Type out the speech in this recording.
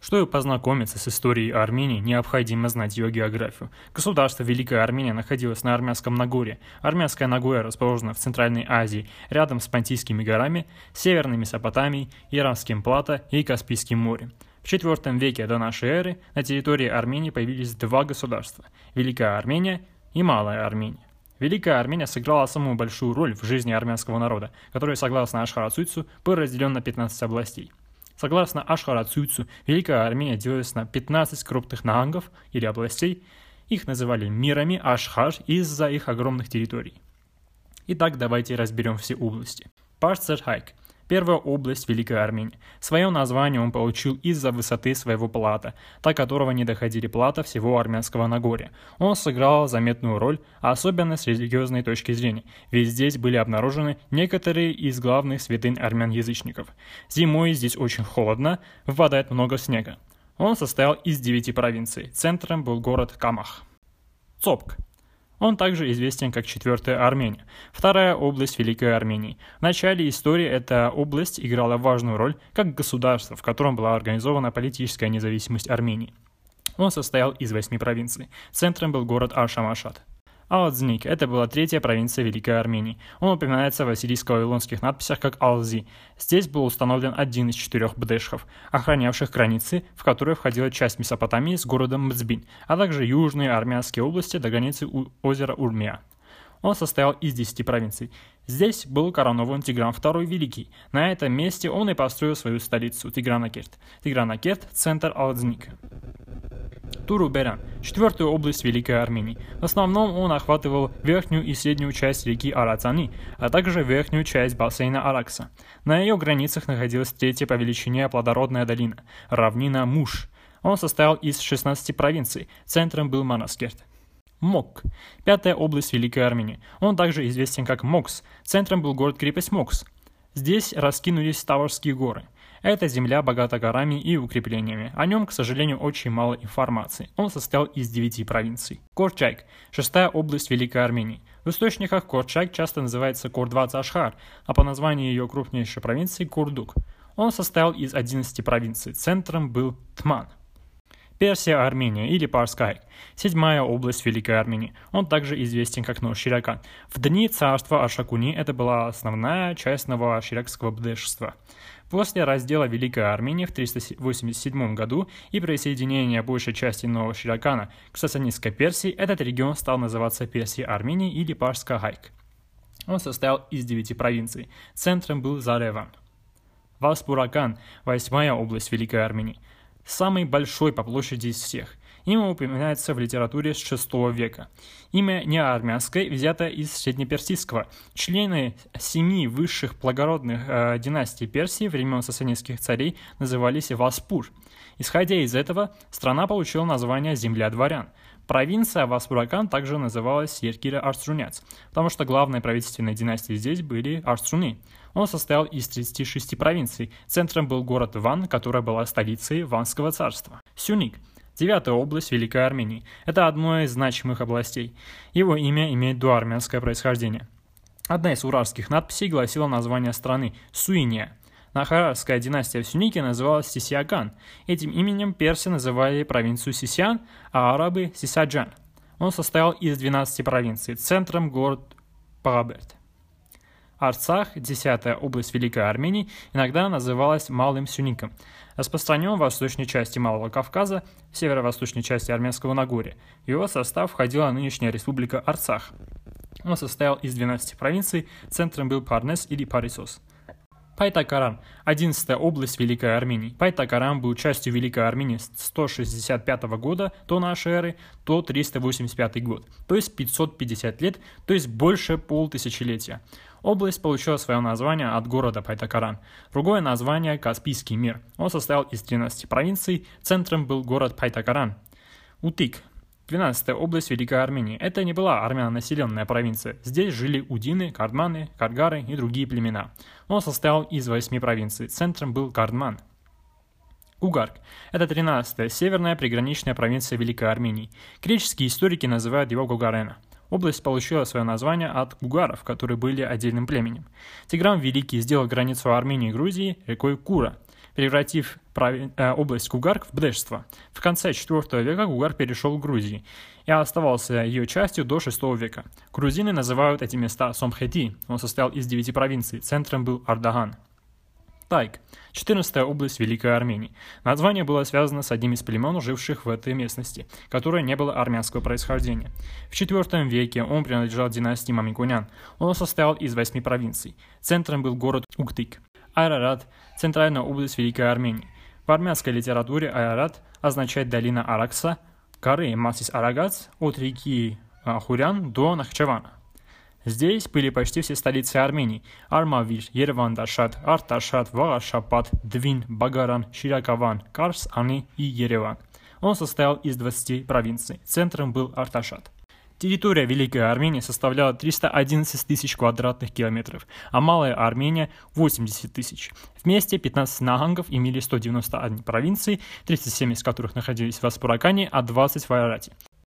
Чтобы познакомиться с историей Армении, необходимо знать ее географию. Государство Великая Армения находилось на Армянском Нагорье. Армянская Нагорье расположена в Центральной Азии, рядом с Понтийскими горами, Северной Месопотамией, Иранским плато и Каспийским морем. В IV веке до эры на территории Армении появились два государства – Великая Армения и Малая Армения. Великая Армения сыграла самую большую роль в жизни армянского народа, который, согласно Ашхара Цуйцу, был разделен на 15 областей. Согласно Ашхара Цуйцу, Великая Армения делилась на 15 крупных нагангов или областей. Их называли мирами Ашхар из-за их огромных территорий. Итак, давайте разберем все области. Парцерхайк Первая область Великой Армении. Свое название он получил из-за высоты своего плата, до которого не доходили плата всего армянского Нагорья. Он сыграл заметную роль, особенно с религиозной точки зрения, ведь здесь были обнаружены некоторые из главных святынь армян-язычников. Зимой здесь очень холодно, выпадает много снега. Он состоял из девяти провинций. Центром был город Камах. Цопк он также известен как Четвертая Армения, вторая область Великой Армении. В начале истории эта область играла важную роль как государство, в котором была организована политическая независимость Армении. Он состоял из восьми провинций. Центром был город Ашамашат. Алзник – это была третья провинция Великой Армении. Он упоминается в ассирийско-вавилонских надписях как Алзи. Здесь был установлен один из четырех бдешхов, охранявших границы, в которые входила часть Месопотамии с городом Мцбин, а также южные армянские области до границы озера Урмия. Он состоял из десяти провинций. Здесь был коронован Тигран II Великий. На этом месте он и построил свою столицу – Тигранакерт. Тигранакерт – центр Алзника. Туру-Беран, четвертую область Великой Армении. В основном он охватывал верхнюю и среднюю часть реки Арацани, а также верхнюю часть бассейна Аракса. На ее границах находилась третья по величине плодородная долина – равнина Муш. Он состоял из 16 провинций, центром был Манаскерт. Мок. Пятая область Великой Армении. Он также известен как Мокс. Центром был город-крепость Мокс. Здесь раскинулись Таврские горы – эта земля богата горами и укреплениями. О нем, к сожалению, очень мало информации. Он состоял из девяти провинций. Корчайк – шестая область Великой Армении. В источниках Корчайк часто называется Кордвац Ашхар, а по названию ее крупнейшей провинции – Курдук. Он состоял из 11 провинций. Центром был Тман. Персия Армения или Парскайк, седьмая область Великой Армении. Он также известен как Новоширакан. В дни царства Ашакуни это была основная часть новоширакского бдешества. После раздела Великой Армении в 387 году и присоединения большей части Нового Ширакана к сасанистской Персии, этот регион стал называться Персией Армении или Парска-Хайк. Он состоял из девяти провинций. Центром был Зареван. Васпуракан – восьмая область Великой Армении. Самый большой по площади из всех. Имя упоминается в литературе с VI века. Имя неармянское взято из среднеперсидского. Члены семи высших благородных э, династий Персии времен сасанидских царей назывались Васпур. Исходя из этого, страна получила название «Земля дворян». Провинция Васпуракан также называлась Еркира Арструнец, потому что главной правительственной династией здесь были Арструны. Он состоял из 36 провинций. Центром был город Ван, которая была столицей Ванского царства. Сюник – Девятая область Великой Армении. Это одно из значимых областей. Его имя имеет дуармянское происхождение. Одна из урарских надписей гласила название страны – Суиния. Нахарская династия в Сюнике называлась Сисиаган. Этим именем персы называли провинцию Сисиан, а арабы – Сисаджан. Он состоял из 12 провинций, центром город Параберт. Арцах, десятая область Великой Армении, иногда называлась Малым Сюником. Распространен в восточной части Малого Кавказа, в северо-восточной части Армянского Нагорья. В его состав входила нынешняя республика Арцах. Он состоял из 12 провинций, центром был Парнес или Парисос. Пайтакаран – 11 область Великой Армении. Пайтакаран был частью Великой Армении с 165 года до нашей эры до 385 год, то есть 550 лет, то есть больше полтысячелетия. Область получила свое название от города Пайтакаран. Другое название – Каспийский мир. Он состоял из 13 провинций, центром был город Пайтакаран. Утик 12 область Великой Армении. Это не была армяно-населенная провинция. Здесь жили удины, кардманы, каргары и другие племена. Он состоял из восьми провинций. Центром был Кардман. Угарк – это 13-я северная приграничная провинция Великой Армении. Греческие историки называют его Гугарена. Область получила свое название от гугаров, которые были отдельным племенем. Тигран Великий сделал границу Армении и Грузии рекой Кура – превратив э, область Кугарк в бдежство. В конце IV века Кугар перешел к Грузии и оставался ее частью до VI века. Грузины называют эти места Сомхети, он состоял из девяти провинций, центром был Ардаган. Тайк – 14 область Великой Армении. Название было связано с одним из племен, живших в этой местности, которое не было армянского происхождения. В IV веке он принадлежал династии Мамиконян. Он состоял из восьми провинций. Центром был город Уктык. Айрарат – центральная область Великой Армении. В армянской литературе Айрарат означает долина Аракса, горы Масис Арагац от реки Хурян до Нахчевана. Здесь были почти все столицы Армении – Армавир, Ереван, Дашат, Арташат, Вагашапат, Двин, Багаран, Ширакаван, Карс, Ани и Ереван. Он состоял из 20 провинций. Центром был Арташат. Территория Великой Армении составляла 311 тысяч квадратных километров, а Малая Армения – 80 тысяч. Вместе 15 нагангов имели 191 провинции, 37 из которых находились в Аспуракане, а 20 в Айрате.